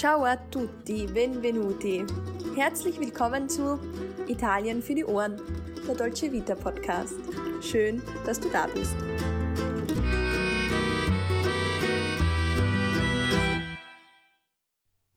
Ciao a tutti, benvenuti. Herzlich willkommen zu Italien für die Ohren, der Dolce Vita Podcast. Schön, dass du da bist.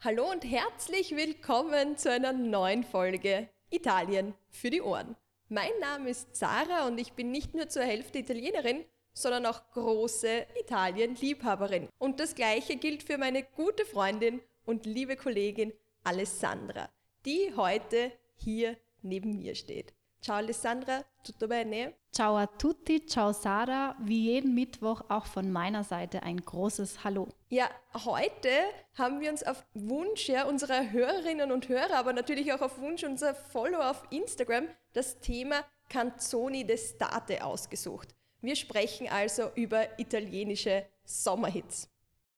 Hallo und herzlich willkommen zu einer neuen Folge Italien für die Ohren. Mein Name ist Sarah und ich bin nicht nur zur Hälfte Italienerin, sondern auch große Italien-Liebhaberin. Und das gleiche gilt für meine gute Freundin und liebe Kollegin Alessandra, die heute hier neben mir steht. Ciao Alessandra, tutto bene? Ciao a tutti, ciao Sarah, wie jeden Mittwoch auch von meiner Seite ein großes Hallo. Ja, heute haben wir uns auf Wunsch ja, unserer Hörerinnen und Hörer, aber natürlich auch auf Wunsch unserer Follower auf Instagram das Thema Canzoni d'estate ausgesucht. Wir sprechen also über italienische Sommerhits.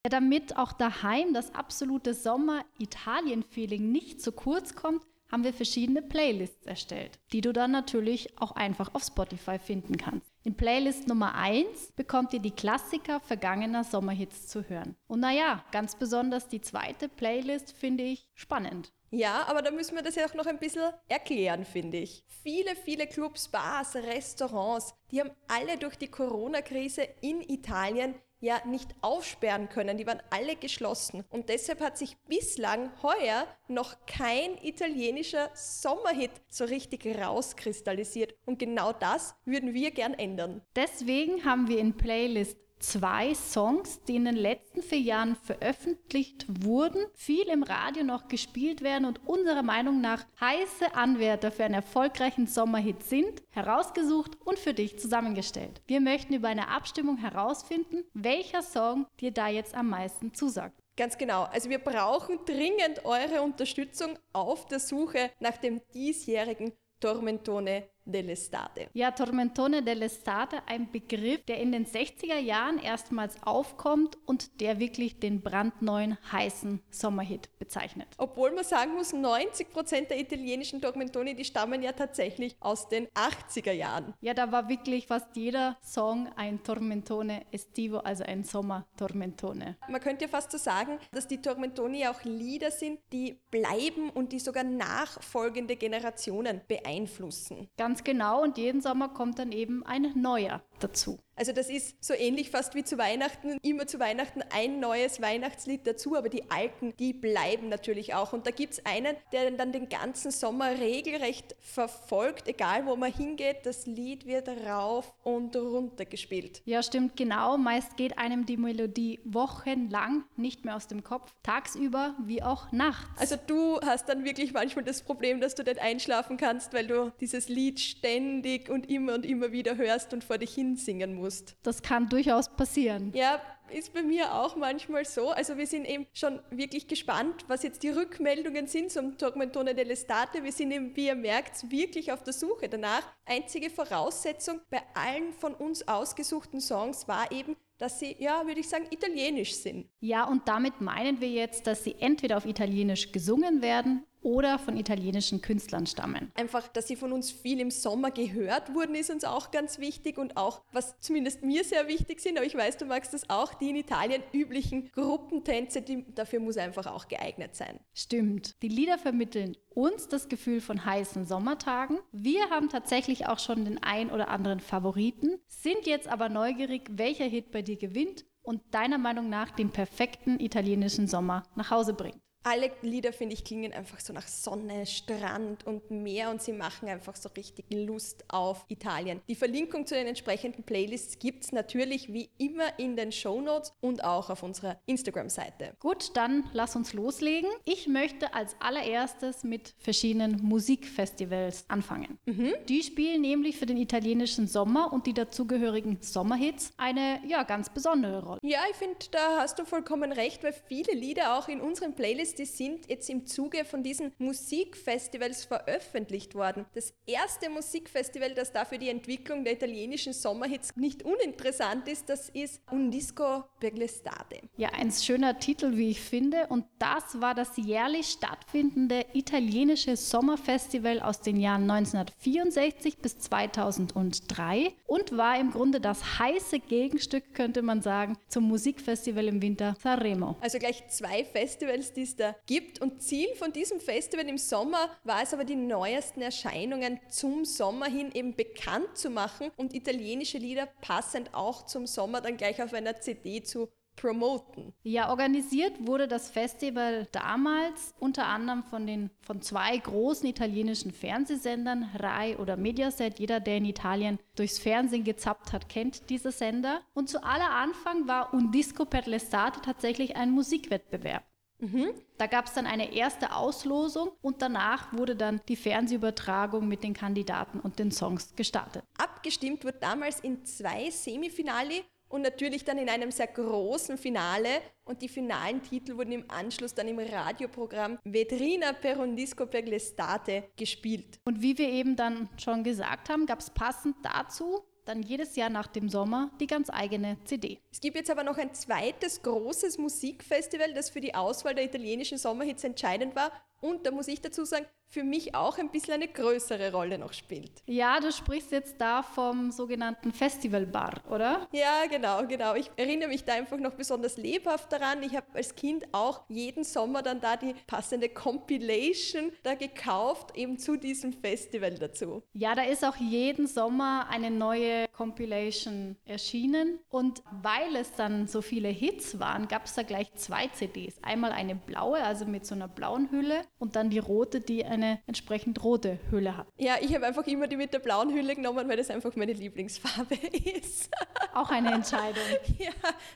Damit auch daheim das absolute Sommer-Italien-Feeling nicht zu kurz kommt, haben wir verschiedene Playlists erstellt, die du dann natürlich auch einfach auf Spotify finden kannst. In Playlist Nummer 1 bekommt ihr die Klassiker vergangener Sommerhits zu hören. Und naja, ganz besonders die zweite Playlist finde ich spannend. Ja, aber da müssen wir das ja auch noch ein bisschen erklären, finde ich. Viele, viele Clubs, Bars, Restaurants, die haben alle durch die Corona-Krise in Italien ja nicht aufsperren können. Die waren alle geschlossen. Und deshalb hat sich bislang heuer noch kein italienischer Sommerhit so richtig rauskristallisiert. Und genau das würden wir gern ändern. Deswegen haben wir in Playlist zwei Songs, die in den letzten vier Jahren veröffentlicht wurden, viel im Radio noch gespielt werden und unserer Meinung nach heiße Anwärter für einen erfolgreichen Sommerhit sind, herausgesucht und für dich zusammengestellt. Wir möchten über eine Abstimmung herausfinden, welcher Song dir da jetzt am meisten zusagt. Ganz genau. Also wir brauchen dringend eure Unterstützung auf der Suche nach dem diesjährigen Tormentone dell'estate. Ja, Tormentone dell'estate, ein Begriff, der in den 60er Jahren erstmals aufkommt und der wirklich den brandneuen heißen Sommerhit bezeichnet. Obwohl man sagen muss, 90 Prozent der italienischen Tormentoni, die stammen ja tatsächlich aus den 80er Jahren. Ja, da war wirklich fast jeder Song ein Tormentone estivo, also ein Sommer-Tormentone. Man könnte ja fast so sagen, dass die Tormentoni auch Lieder sind, die bleiben und die sogar nachfolgende Generationen beeinflussen. Ganz Ganz genau. Und jeden Sommer kommt dann eben ein neuer dazu. Also das ist so ähnlich fast wie zu Weihnachten, immer zu Weihnachten ein neues Weihnachtslied dazu, aber die alten, die bleiben natürlich auch. Und da gibt es einen, der dann den ganzen Sommer regelrecht verfolgt, egal wo man hingeht, das Lied wird rauf und runter gespielt. Ja, stimmt genau. Meist geht einem die Melodie wochenlang nicht mehr aus dem Kopf, tagsüber wie auch nachts. Also du hast dann wirklich manchmal das Problem, dass du nicht einschlafen kannst, weil du dieses Lied ständig und immer und immer wieder hörst und vor dich hin singen musst musst. Das kann durchaus passieren. Ja, ist bei mir auch manchmal so. Also wir sind eben schon wirklich gespannt, was jetzt die Rückmeldungen sind zum Tormentone dell'Estate. Wir sind eben, wie ihr merkt, wirklich auf der Suche danach. Einzige Voraussetzung bei allen von uns ausgesuchten Songs war eben, dass sie, ja, würde ich sagen, italienisch sind. Ja, und damit meinen wir jetzt, dass sie entweder auf Italienisch gesungen werden oder von italienischen Künstlern stammen. Einfach, dass sie von uns viel im Sommer gehört wurden, ist uns auch ganz wichtig und auch, was zumindest mir sehr wichtig sind, aber ich weiß, du magst das auch, die in Italien üblichen Gruppentänze, die, dafür muss einfach auch geeignet sein. Stimmt. Die Lieder vermitteln uns das Gefühl von heißen Sommertagen. Wir haben tatsächlich auch schon den ein oder anderen Favoriten, sind jetzt aber neugierig, welcher Hit bei dir gewinnt und deiner Meinung nach den perfekten italienischen Sommer nach Hause bringt alle Lieder, finde ich, klingen einfach so nach Sonne, Strand und Meer und sie machen einfach so richtig Lust auf Italien. Die Verlinkung zu den entsprechenden Playlists gibt es natürlich wie immer in den Show Notes und auch auf unserer Instagram-Seite. Gut, dann lass uns loslegen. Ich möchte als allererstes mit verschiedenen Musikfestivals anfangen. Mhm. Die spielen nämlich für den italienischen Sommer und die dazugehörigen Sommerhits eine ja, ganz besondere Rolle. Ja, ich finde, da hast du vollkommen recht, weil viele Lieder auch in unseren Playlists die sind jetzt im Zuge von diesen Musikfestivals veröffentlicht worden. Das erste Musikfestival, das dafür die Entwicklung der italienischen Sommerhits nicht uninteressant ist, das ist Undisco per l'estate. Ja, ein schöner Titel, wie ich finde. Und das war das jährlich stattfindende italienische Sommerfestival aus den Jahren 1964 bis 2003 und war im Grunde das heiße Gegenstück, könnte man sagen, zum Musikfestival im Winter Sanremo. Also gleich zwei Festivals, die es da Orchester gibt. Und Ziel von diesem Festival im Sommer war es aber, die neuesten Erscheinungen zum Sommer hin eben bekannt zu machen und italienische Lieder passend auch zum Sommer dann gleich auf einer CD zu promoten. Ja, organisiert wurde das Festival damals unter anderem von, den, von zwei großen italienischen Fernsehsendern, Rai oder Mediaset. Jeder, der in Italien durchs Fernsehen gezappt hat, kennt diese Sender. Und zu aller Anfang war Un Disco per l'estate tatsächlich ein Musikwettbewerb. Mhm. Da gab es dann eine erste Auslosung und danach wurde dann die Fernsehübertragung mit den Kandidaten und den Songs gestartet. Abgestimmt wird damals in zwei Semifinale und natürlich dann in einem sehr großen Finale. Und die finalen Titel wurden im Anschluss dann im Radioprogramm Vedrina per un disco per l'estate gespielt. Und wie wir eben dann schon gesagt haben, gab es passend dazu dann jedes Jahr nach dem Sommer die ganz eigene CD. Es gibt jetzt aber noch ein zweites großes Musikfestival, das für die Auswahl der italienischen Sommerhits entscheidend war. Und da muss ich dazu sagen, für mich auch ein bisschen eine größere Rolle noch spielt. Ja, du sprichst jetzt da vom sogenannten Festivalbar, oder? Ja, genau, genau. Ich erinnere mich da einfach noch besonders lebhaft daran. Ich habe als Kind auch jeden Sommer dann da die passende Compilation da gekauft, eben zu diesem Festival dazu. Ja, da ist auch jeden Sommer eine neue Compilation erschienen. Und weil es dann so viele Hits waren, gab es da gleich zwei CDs. Einmal eine blaue, also mit so einer blauen Hülle, und dann die rote, die eine entsprechend rote Hülle hat. Ja, ich habe einfach immer die mit der blauen Hülle genommen, weil das einfach meine Lieblingsfarbe ist. Auch eine Entscheidung. ja,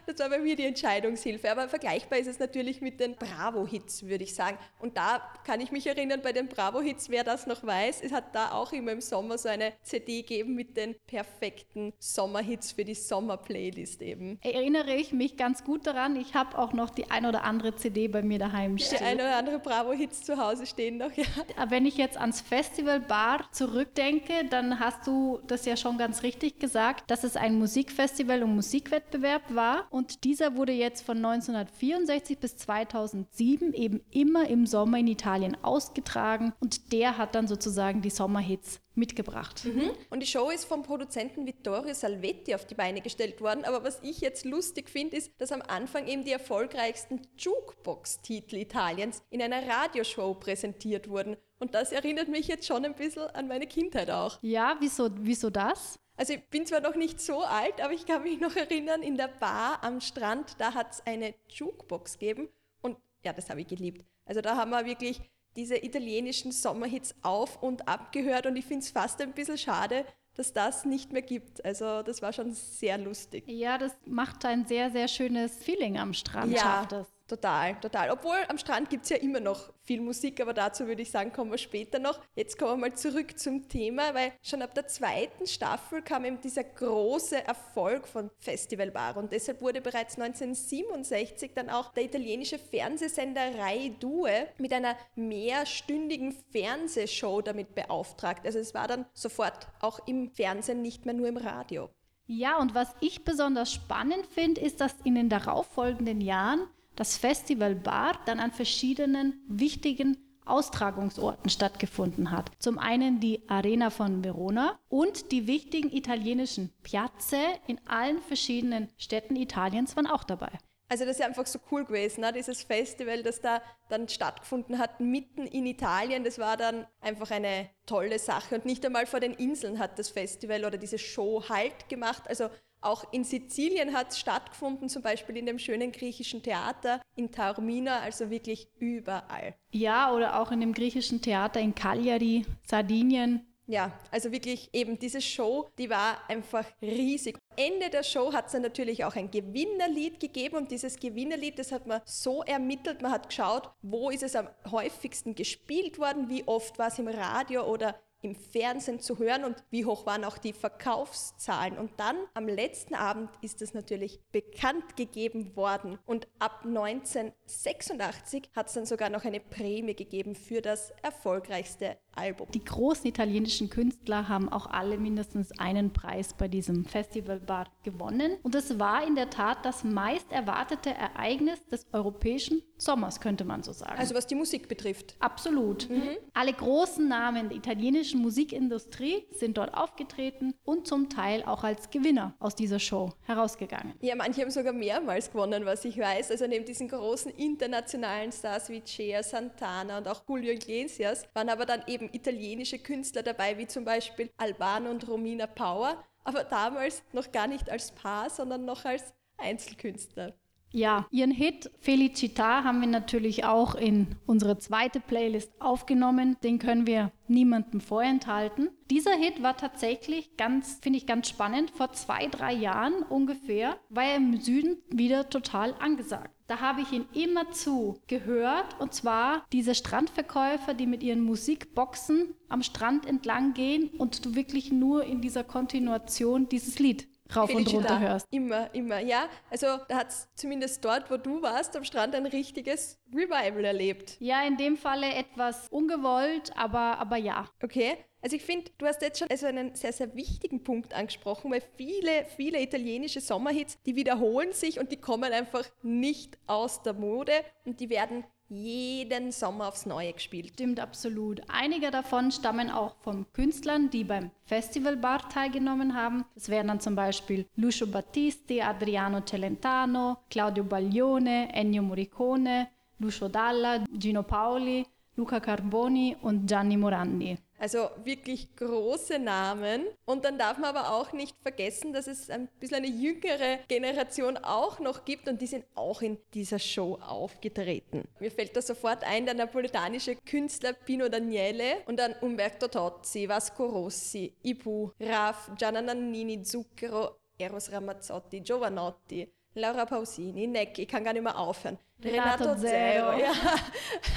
das war bei mir die Entscheidungshilfe. Aber vergleichbar ist es natürlich mit den Bravo-Hits, würde ich sagen. Und da kann ich mich erinnern, bei den Bravo-Hits, wer das noch weiß, es hat da auch immer im Sommer so eine CD gegeben mit den perfekten Sommerhits für die Sommer-Playlist eben. Erinnere ich mich ganz gut daran. Ich habe auch noch die ein oder andere CD bei mir daheim stehen. Die ein oder andere Bravo-Hits zu Hause stehen noch, ja. Wenn ich jetzt ans Festival Bar zurückdenke, dann hast du das ja schon ganz richtig gesagt, dass es ein Musikfestival und Musikwettbewerb war. Und dieser wurde jetzt von 1964 bis 2007 eben immer im Sommer in Italien ausgetragen. Und der hat dann sozusagen die Sommerhits mitgebracht. Mhm. Und die Show ist vom Produzenten Vittorio Salvetti auf die Beine gestellt worden. Aber was ich jetzt lustig finde, ist, dass am Anfang eben die erfolgreichsten Jukebox-Titel Italiens in einer Radioshow präsentiert wurden. Und das erinnert mich jetzt schon ein bisschen an meine Kindheit auch. Ja, wieso, wieso das? Also ich bin zwar noch nicht so alt, aber ich kann mich noch erinnern, in der Bar am Strand, da hat es eine Jukebox gegeben. Und ja, das habe ich geliebt. Also da haben wir wirklich diese italienischen Sommerhits auf und ab gehört und ich finde es fast ein bisschen schade, dass das nicht mehr gibt. Also das war schon sehr lustig. Ja, das macht ein sehr, sehr schönes Feeling am Strand. Ja, schafft es. Total, total. Obwohl am Strand gibt es ja immer noch viel Musik, aber dazu würde ich sagen, kommen wir später noch. Jetzt kommen wir mal zurück zum Thema, weil schon ab der zweiten Staffel kam eben dieser große Erfolg von Festival Bar und deshalb wurde bereits 1967 dann auch der italienische Fernsehsender Rai Due mit einer mehrstündigen Fernsehshow damit beauftragt. Also es war dann sofort auch im Fernsehen, nicht mehr nur im Radio. Ja, und was ich besonders spannend finde, ist, dass in den darauffolgenden Jahren das Festival Bar dann an verschiedenen wichtigen Austragungsorten stattgefunden hat. Zum einen die Arena von Verona und die wichtigen italienischen Piazze in allen verschiedenen Städten Italiens waren auch dabei. Also das ist einfach so cool gewesen, ne? dieses Festival, das da dann stattgefunden hat, mitten in Italien. Das war dann einfach eine tolle Sache. Und nicht einmal vor den Inseln hat das Festival oder diese Show Halt gemacht. Also auch in Sizilien hat es stattgefunden, zum Beispiel in dem schönen griechischen Theater in Taormina, also wirklich überall. Ja, oder auch in dem griechischen Theater in Cagliari, Sardinien. Ja, also wirklich eben diese Show, die war einfach riesig. Ende der Show hat es dann natürlich auch ein Gewinnerlied gegeben und dieses Gewinnerlied, das hat man so ermittelt, man hat geschaut, wo ist es am häufigsten gespielt worden, wie oft war es im Radio oder im Fernsehen zu hören und wie hoch waren auch die Verkaufszahlen. Und dann am letzten Abend ist es natürlich bekannt gegeben worden und ab 1986 hat es dann sogar noch eine Prämie gegeben für das erfolgreichste Album. Die großen italienischen Künstler haben auch alle mindestens einen Preis bei diesem Festivalbar gewonnen. Und es war in der Tat das meist erwartete Ereignis des europäischen Sommers, könnte man so sagen. Also was die Musik betrifft. Absolut. Mhm. Alle großen Namen der italienischen Musikindustrie sind dort aufgetreten und zum Teil auch als Gewinner aus dieser Show herausgegangen. Ja, manche haben sogar mehrmals gewonnen, was ich weiß. Also neben diesen großen internationalen Stars wie Cher, Santana und auch Julio Iglesias waren aber dann eben italienische Künstler dabei, wie zum Beispiel Albano und Romina Power, aber damals noch gar nicht als Paar, sondern noch als Einzelkünstler. Ja, ihren Hit Felicita haben wir natürlich auch in unsere zweite Playlist aufgenommen. Den können wir niemandem vorenthalten. Dieser Hit war tatsächlich ganz, finde ich ganz spannend, vor zwei, drei Jahren ungefähr, war er im Süden wieder total angesagt. Da habe ich ihn immerzu gehört und zwar diese Strandverkäufer, die mit ihren Musikboxen am Strand entlang gehen und du wirklich nur in dieser Kontinuation dieses Lied rauf und runter hörst. Immer, immer, ja. Also da hat es zumindest dort, wo du warst, am Strand ein richtiges Revival erlebt. Ja, in dem Falle etwas ungewollt, aber, aber ja. Okay. Also ich finde, du hast jetzt schon also einen sehr, sehr wichtigen Punkt angesprochen, weil viele, viele italienische Sommerhits, die wiederholen sich und die kommen einfach nicht aus der Mode und die werden jeden Sommer aufs Neue gespielt. Stimmt absolut. Einige davon stammen auch von Künstlern, die beim Festivalbar teilgenommen haben. Es wären dann zum Beispiel Lucio Battisti, Adriano Celentano, Claudio Baglione, Ennio Morricone, Lucio Dalla, Gino Paoli, Luca Carboni und Gianni Morandi. Also wirklich große Namen. Und dann darf man aber auch nicht vergessen, dass es ein bisschen eine jüngere Generation auch noch gibt und die sind auch in dieser Show aufgetreten. Mir fällt da sofort ein, der napolitanische Künstler Pino Daniele und dann Umberto Tozzi, Vasco Rossi, Ibu, Raf, Gianna Nannini, Zucchero, Eros Ramazzotti, Giovanotti. Laura Pausini, Necki, ich kann gar nicht mehr aufhören. Renato, Renato Zero. Ja.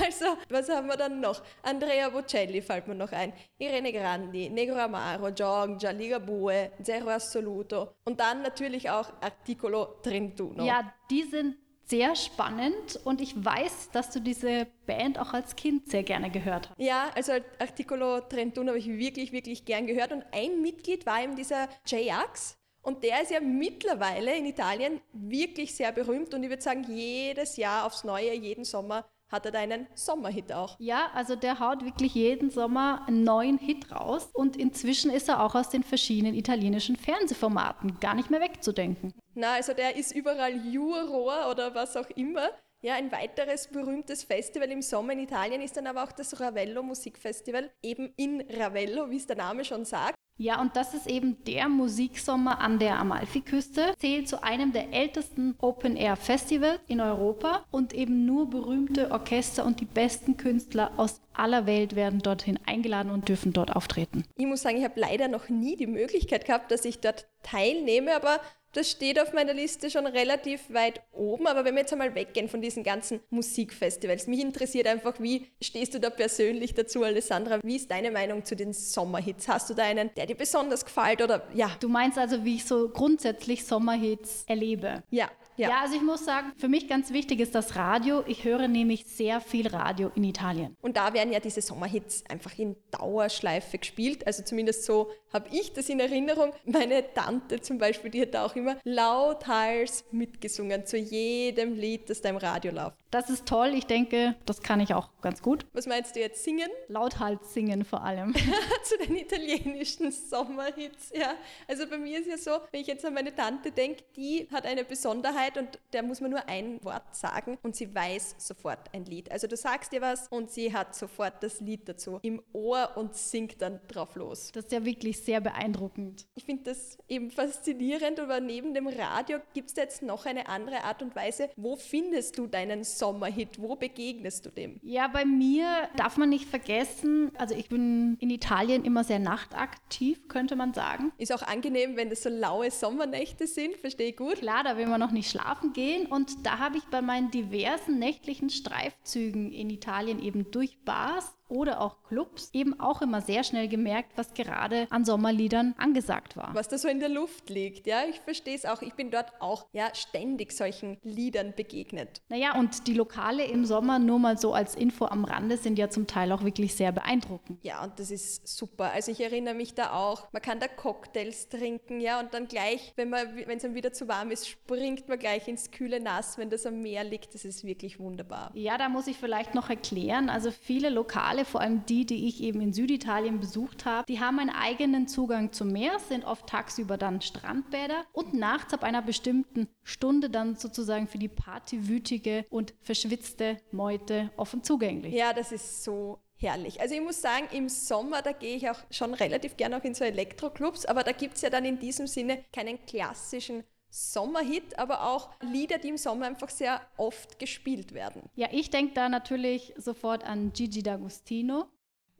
Also, was haben wir dann noch? Andrea Bocelli fällt mir noch ein. Irene Grandi, Negro Amaro, Giorgia, Ligabue, Zero Assoluto. Und dann natürlich auch Articolo Trentuno. Ja, die sind sehr spannend und ich weiß, dass du diese Band auch als Kind sehr gerne gehört hast. Ja, also Articolo Trentuno habe ich wirklich, wirklich gern gehört und ein Mitglied war eben dieser J-Ax, und der ist ja mittlerweile in Italien wirklich sehr berühmt und ich würde sagen, jedes Jahr aufs Neue, jeden Sommer hat er da einen Sommerhit auch. Ja, also der haut wirklich jeden Sommer einen neuen Hit raus und inzwischen ist er auch aus den verschiedenen italienischen Fernsehformaten gar nicht mehr wegzudenken. Na, also der ist überall Juror oder was auch immer. Ja, ein weiteres berühmtes Festival im Sommer in Italien ist dann aber auch das Ravello Musikfestival, eben in Ravello, wie es der Name schon sagt. Ja, und das ist eben der Musiksommer an der Amalfiküste, zählt zu einem der ältesten Open-Air-Festivals in Europa und eben nur berühmte Orchester und die besten Künstler aus aller Welt werden dorthin eingeladen und dürfen dort auftreten. Ich muss sagen, ich habe leider noch nie die Möglichkeit gehabt, dass ich dort teilnehme, aber das steht auf meiner Liste schon relativ weit oben. Aber wenn wir jetzt einmal weggehen von diesen ganzen Musikfestivals, mich interessiert einfach, wie stehst du da persönlich dazu, Alessandra? Wie ist deine Meinung zu den Sommerhits? Hast du da einen, der dir besonders gefällt oder ja? Du meinst also, wie ich so grundsätzlich Sommerhits erlebe? Ja. Ja. ja, also ich muss sagen, für mich ganz wichtig ist das Radio. Ich höre nämlich sehr viel Radio in Italien. Und da werden ja diese Sommerhits einfach in Dauerschleife gespielt. Also zumindest so habe ich das in Erinnerung. Meine Tante zum Beispiel, die hat da auch immer lauthals mitgesungen zu jedem Lied, das da im Radio läuft. Das ist toll. Ich denke, das kann ich auch ganz gut. Was meinst du jetzt? Singen? Lauthals singen vor allem. zu den italienischen Sommerhits, ja. Also bei mir ist ja so, wenn ich jetzt an meine Tante denke, die hat eine Besonderheit und der muss man nur ein Wort sagen und sie weiß sofort ein Lied. Also du sagst ihr was und sie hat sofort das Lied dazu im Ohr und singt dann drauf los. Das ist ja wirklich sehr beeindruckend. Ich finde das eben faszinierend, aber neben dem Radio gibt es jetzt noch eine andere Art und Weise. Wo findest du deinen Sommerhit? Wo begegnest du dem? Ja, bei mir darf man nicht vergessen, also ich bin in Italien immer sehr nachtaktiv, könnte man sagen. Ist auch angenehm, wenn das so laue Sommernächte sind, verstehe ich gut. Klar, da will man noch nicht schlafen gehen. Und da habe ich bei meinen diversen nächtlichen Streifzügen in Italien eben durch Bars oder auch Clubs eben auch immer sehr schnell gemerkt, was gerade an Sommerliedern angesagt war. Was da so in der Luft liegt, ja, ich verstehe es auch. Ich bin dort auch ja ständig solchen Liedern begegnet. Naja, und die Lokale im Sommer, nur mal so als Info am Rande, sind ja zum Teil auch wirklich sehr beeindruckend. Ja, und das ist super. Also ich erinnere mich da auch, man kann da Cocktails trinken, ja, und dann gleich, wenn es dann wieder zu warm ist, springt man gleich ins kühle Nass, wenn das am Meer liegt. Das ist wirklich wunderbar. Ja, da muss ich vielleicht noch erklären. Also viele Lokale, vor allem die, die ich eben in Süditalien besucht habe, die haben einen eigenen Zugang zum Meer, sind oft tagsüber dann Strandbäder und nachts ab einer bestimmten Stunde dann sozusagen für die partywütige und verschwitzte Meute offen zugänglich. Ja, das ist so herrlich. Also ich muss sagen, im Sommer, da gehe ich auch schon relativ gerne auch in so Elektroclubs, aber da gibt es ja dann in diesem Sinne keinen klassischen Sommerhit, aber auch Lieder, die im Sommer einfach sehr oft gespielt werden. Ja, ich denke da natürlich sofort an Gigi D'Agostino.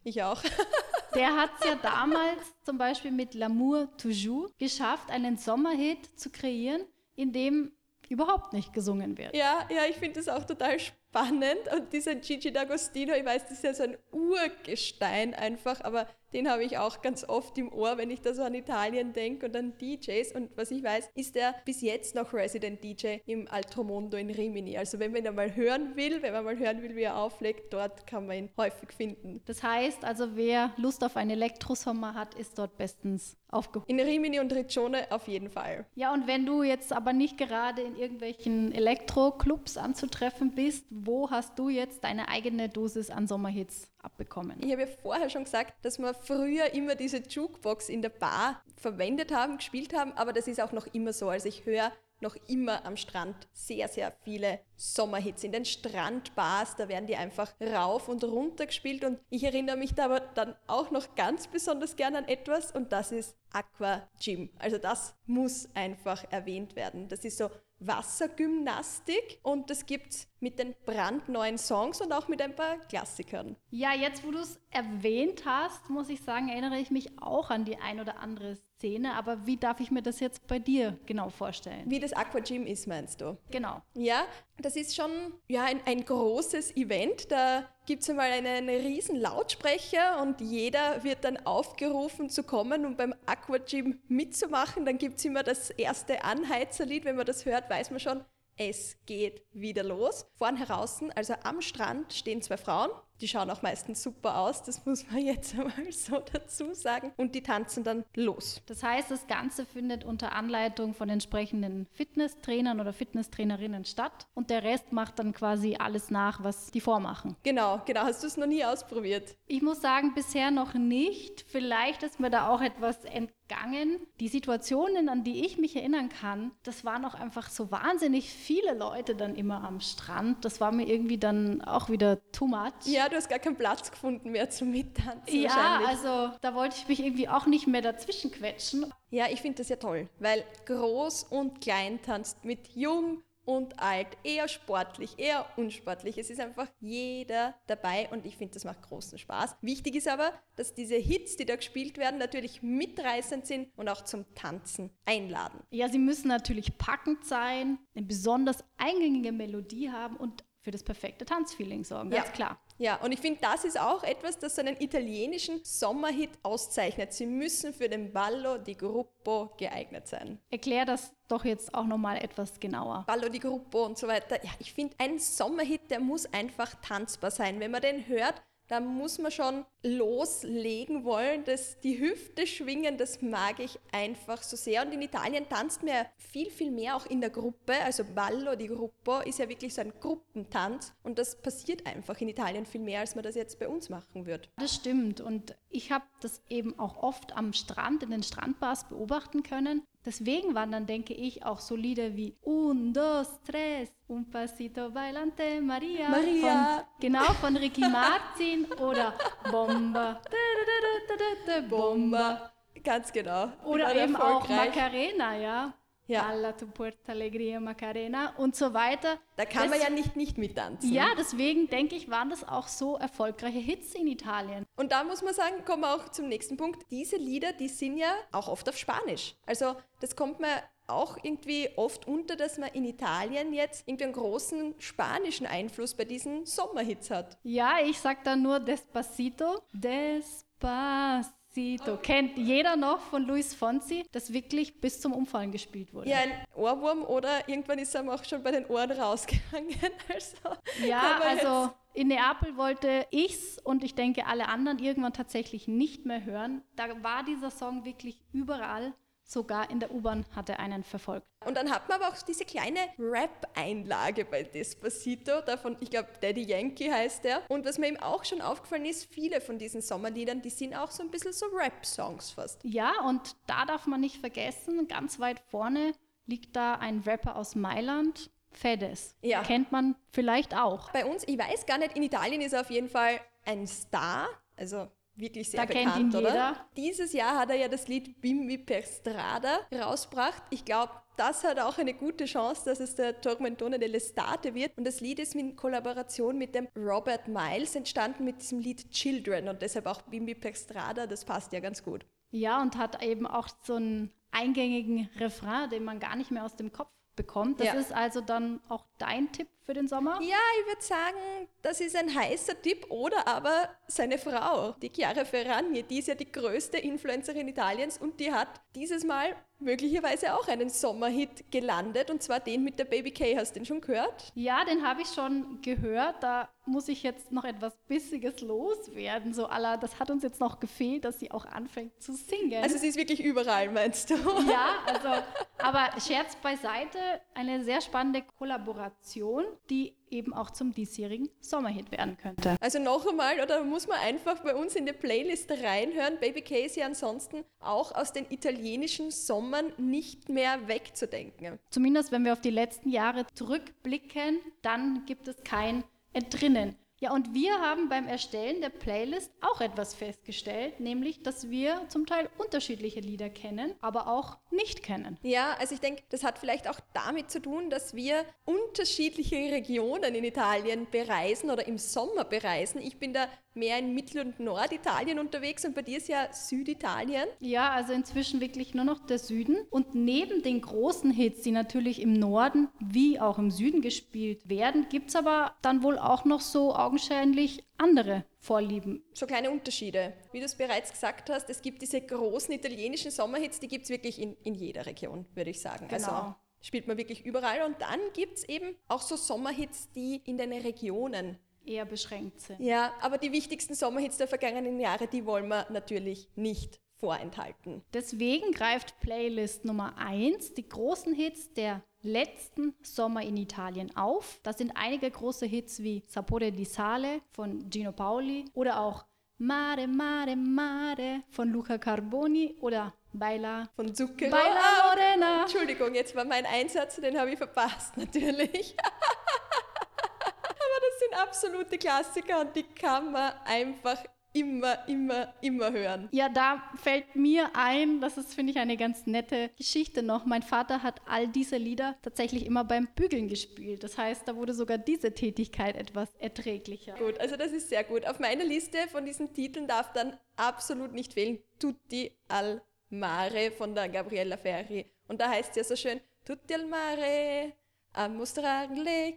Ich auch. Der hat es ja damals zum Beispiel mit L'amour toujours geschafft, einen Sommerhit zu kreieren, in dem überhaupt nicht gesungen wird. Ja, ja, ich finde das auch total spannend. Und dieser Gigi D'Agostino, ich weiß, das ist ja so ein Urgestein einfach, aber den habe ich auch ganz oft im Ohr, wenn ich da so an Italien denke und an DJs. Und was ich weiß, ist er bis jetzt noch Resident DJ im Altromondo in Rimini. Also wenn man ihn mal hören will, wenn man mal hören will, wie er auflegt, dort kann man ihn häufig finden. Das heißt also, wer Lust auf einen Elektrosommer hat, ist dort bestens aufgehoben. In Rimini und Riccione auf jeden Fall. Ja, und wenn du jetzt aber nicht gerade in irgendwelchen Elektroclubs anzutreffen bist, wo hast du jetzt deine eigene Dosis an Sommerhits abbekommen? Ich habe ja vorher schon gesagt, dass wir früher immer diese Jukebox in der Bar verwendet haben, gespielt haben, aber das ist auch noch immer so. Also ich höre noch immer am Strand sehr, sehr viele Sommerhits. In den Strandbars, da werden die einfach rauf und runter gespielt und ich erinnere mich da aber dann auch noch ganz besonders gern an etwas und das ist Aqua Gym. Also das muss einfach erwähnt werden. Das ist so Wassergymnastik und das gibt es mit den brandneuen Songs und auch mit ein paar Klassikern. Ja, jetzt wo du es erwähnt hast, muss ich sagen, erinnere ich mich auch an die ein oder andere Szene, aber wie darf ich mir das jetzt bei dir genau vorstellen? Wie das Aqua Gym ist, meinst du? Genau. Ja, das ist schon ja, ein, ein großes Event. Da gibt es einmal einen riesen Lautsprecher und jeder wird dann aufgerufen zu kommen und beim Aqua Gym mitzumachen. Dann gibt es immer das erste Anheizerlied. Wenn man das hört, weiß man schon, es geht wieder los. Vorn heraus, also am Strand, stehen zwei Frauen die schauen auch meistens super aus, das muss man jetzt einmal so dazu sagen. Und die tanzen dann los. Das heißt, das Ganze findet unter Anleitung von entsprechenden Fitnesstrainern oder Fitnesstrainerinnen statt. Und der Rest macht dann quasi alles nach, was die vormachen. Genau, genau. Hast du es noch nie ausprobiert? Ich muss sagen, bisher noch nicht. Vielleicht ist mir da auch etwas entgangen. Die Situationen, an die ich mich erinnern kann, das waren auch einfach so wahnsinnig viele Leute dann immer am Strand. Das war mir irgendwie dann auch wieder too much. Ja, du hast gar keinen Platz gefunden mehr zum Mittanzen. Ja, also da wollte ich mich irgendwie auch nicht mehr dazwischen quetschen. Ja, ich finde das ja toll, weil groß und klein tanzt mit jung und alt, eher sportlich, eher unsportlich. Es ist einfach jeder dabei und ich finde, das macht großen Spaß. Wichtig ist aber, dass diese Hits, die da gespielt werden, natürlich mitreißend sind und auch zum Tanzen einladen. Ja, sie müssen natürlich packend sein, eine besonders eingängige Melodie haben und für das perfekte Tanzfeeling sorgen, ganz ja. klar. Ja, und ich finde, das ist auch etwas, das so einen italienischen Sommerhit auszeichnet. Sie müssen für den Ballo di Gruppo geeignet sein. Erklär das doch jetzt auch nochmal etwas genauer. Ballo di Gruppo und so weiter. Ja, ich finde, ein Sommerhit, der muss einfach tanzbar sein. Wenn man den hört, da muss man schon loslegen wollen, dass die Hüfte schwingen, das mag ich einfach so sehr. Und in Italien tanzt man ja viel, viel mehr auch in der Gruppe. Also Ballo di Gruppo ist ja wirklich so ein Gruppentanz und das passiert einfach in Italien viel mehr, als man das jetzt bei uns machen wird. Das stimmt und ich habe das eben auch oft am Strand, in den Strandbars beobachten können. Deswegen waren dann, denke ich, auch so Lieder wie Un, dos, tres, un pasito bailante, Maria. Maria. Von, genau, von Ricky Martin oder Bomba. Bomba. Ganz genau. Oder eben auch Macarena, ja. Ja. Alla tu puerta alegria Macarena und so weiter. Da kann das, man ja nicht nicht mittanzen. Ja, deswegen denke ich, waren das auch so erfolgreiche Hits in Italien. Und da muss man sagen, kommen wir auch zum nächsten Punkt. Diese Lieder, die sind ja auch oft auf Spanisch. Also das kommt mir auch irgendwie oft unter, dass man in Italien jetzt irgendwie einen großen spanischen Einfluss bei diesen Sommerhits hat. Ja, ich sag da nur Despacito. Despacito. Despacito. Kennt jeder noch von Luis Fonsi, das wirklich bis zum Umfallen gespielt wurde. Ja, ein Ohrwurm oder irgendwann ist er auch schon bei den Ohren rausgegangen. Also, ja, also in Neapel wollte ich's und ich denke alle anderen irgendwann tatsächlich nicht mehr hören. Da war dieser Song wirklich überall. Sogar in der U-Bahn hat er einen verfolgt. Und dann hat man aber auch diese kleine Rap-Einlage bei Despacito, davon, ich glaube, Daddy Yankee heißt der. Und was mir eben auch schon aufgefallen ist, viele von diesen Sommerliedern, die sind auch so ein bisschen so Rap-Songs fast. Ja, und da darf man nicht vergessen, ganz weit vorne liegt da ein Rapper aus Mailand, Fedes. Ja. Kennt man vielleicht auch. Bei uns, ich weiß gar nicht, in Italien ist er auf jeden Fall ein Star. Also wirklich sehr da bekannt, kennt ihn oder? Jeder. Dieses Jahr hat er ja das Lied Bimbi per Strada rausgebracht. Ich glaube, das hat auch eine gute Chance, dass es der Tormentone dell'Estate wird. Und das Lied ist in Kollaboration mit dem Robert Miles entstanden mit diesem Lied Children und deshalb auch Bimbi per Strada. Das passt ja ganz gut. Ja, und hat eben auch so einen eingängigen Refrain, den man gar nicht mehr aus dem Kopf bekommt. Das ja. ist also dann auch dein Tipp für den Sommer? Ja, ich würde sagen, das ist ein heißer Tipp. Oder aber seine Frau, die Chiara Ferragni, die ist ja die größte Influencerin Italiens und die hat dieses Mal möglicherweise auch einen Sommerhit gelandet und zwar den mit der Baby K. Hast du den schon gehört? Ja, den habe ich schon gehört. Da muss ich jetzt noch etwas Bissiges loswerden. So aller, das hat uns jetzt noch gefehlt, dass sie auch anfängt zu singen. Also sie ist wirklich überall, meinst du? Ja, also, aber Scherz beiseite, eine sehr spannende Kollaboration die eben auch zum diesjährigen Sommerhit werden könnte. Also noch einmal, oder muss man einfach bei uns in die Playlist reinhören, Baby Casey ansonsten auch aus den italienischen Sommern nicht mehr wegzudenken. Zumindest wenn wir auf die letzten Jahre zurückblicken, dann gibt es kein Entrinnen. Ja, und wir haben beim Erstellen der Playlist auch etwas festgestellt, nämlich, dass wir zum Teil unterschiedliche Lieder kennen, aber auch nicht kennen. Ja, also ich denke, das hat vielleicht auch damit zu tun, dass wir unterschiedliche Regionen in Italien bereisen oder im Sommer bereisen. Ich bin da mehr in Mittel- und Norditalien unterwegs und bei dir ist ja Süditalien. Ja, also inzwischen wirklich nur noch der Süden. Und neben den großen Hits, die natürlich im Norden wie auch im Süden gespielt werden, gibt es aber dann wohl auch noch so augenscheinlich andere Vorlieben. So kleine Unterschiede. Wie du es bereits gesagt hast, es gibt diese großen italienischen Sommerhits, die gibt es wirklich in, in jeder Region, würde ich sagen. Genau. Also spielt man wirklich überall. Und dann gibt es eben auch so Sommerhits, die in den Regionen eher beschränkt sind. Ja, aber die wichtigsten Sommerhits der vergangenen Jahre, die wollen wir natürlich nicht vorenthalten. Deswegen greift Playlist Nummer 1 die großen Hits der letzten Sommer in Italien auf. Das sind einige große Hits wie Sapore di Sale von Gino Paoli oder auch Mare, Mare, Mare von Luca Carboni oder Baila von Zucchero. Baila Morena. Entschuldigung, jetzt war mein Einsatz, den habe ich verpasst natürlich. Sind absolute Klassiker und die kann man einfach immer, immer, immer hören. Ja, da fällt mir ein, das ist, finde ich, eine ganz nette Geschichte noch. Mein Vater hat all diese Lieder tatsächlich immer beim Bügeln gespielt. Das heißt, da wurde sogar diese Tätigkeit etwas erträglicher. Gut, also das ist sehr gut. Auf meiner Liste von diesen Titeln darf dann absolut nicht fehlen Tutti al mare von der Gabriella Ferri. Und da heißt es ja so schön, Tutti al mare, a mostrare le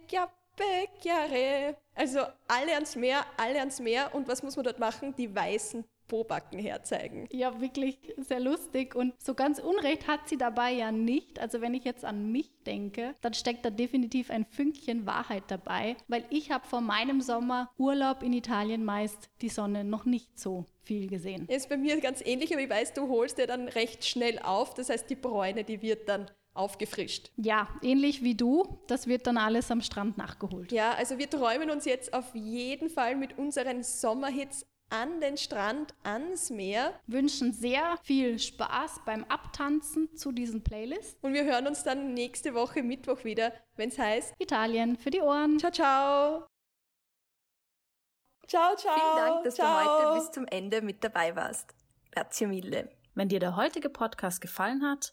Becchiare. Also alle ans Meer, alle ans Meer. Und was muss man dort machen? Die weißen Pobacken herzeigen. Ja, wirklich sehr lustig. Und so ganz Unrecht hat sie dabei ja nicht. Also wenn ich jetzt an mich denke, dann steckt da definitiv ein Fünkchen Wahrheit dabei, weil ich habe vor meinem Sommer Urlaub in Italien meist die Sonne noch nicht so viel gesehen. Ist bei mir ganz ähnlich, aber ich weiß, du holst dir dann recht schnell auf. Das heißt, die Bräune, die wird dann aufgefrischt. Ja, ähnlich wie du. Das wird dann alles am Strand nachgeholt. Ja, also wir träumen uns jetzt auf jeden Fall mit unseren Sommerhits an den Strand, ans Meer. Wünschen sehr viel Spaß beim Abtanzen zu diesen Playlists. Und wir hören uns dann nächste Woche Mittwoch wieder, wenn es heißt Italien für die Ohren. Ciao, ciao. Ciao, ciao. Vielen Dank, dass ciao. du heute bis zum Ende mit dabei warst. Grazie mille. Wenn dir der heutige Podcast gefallen hat,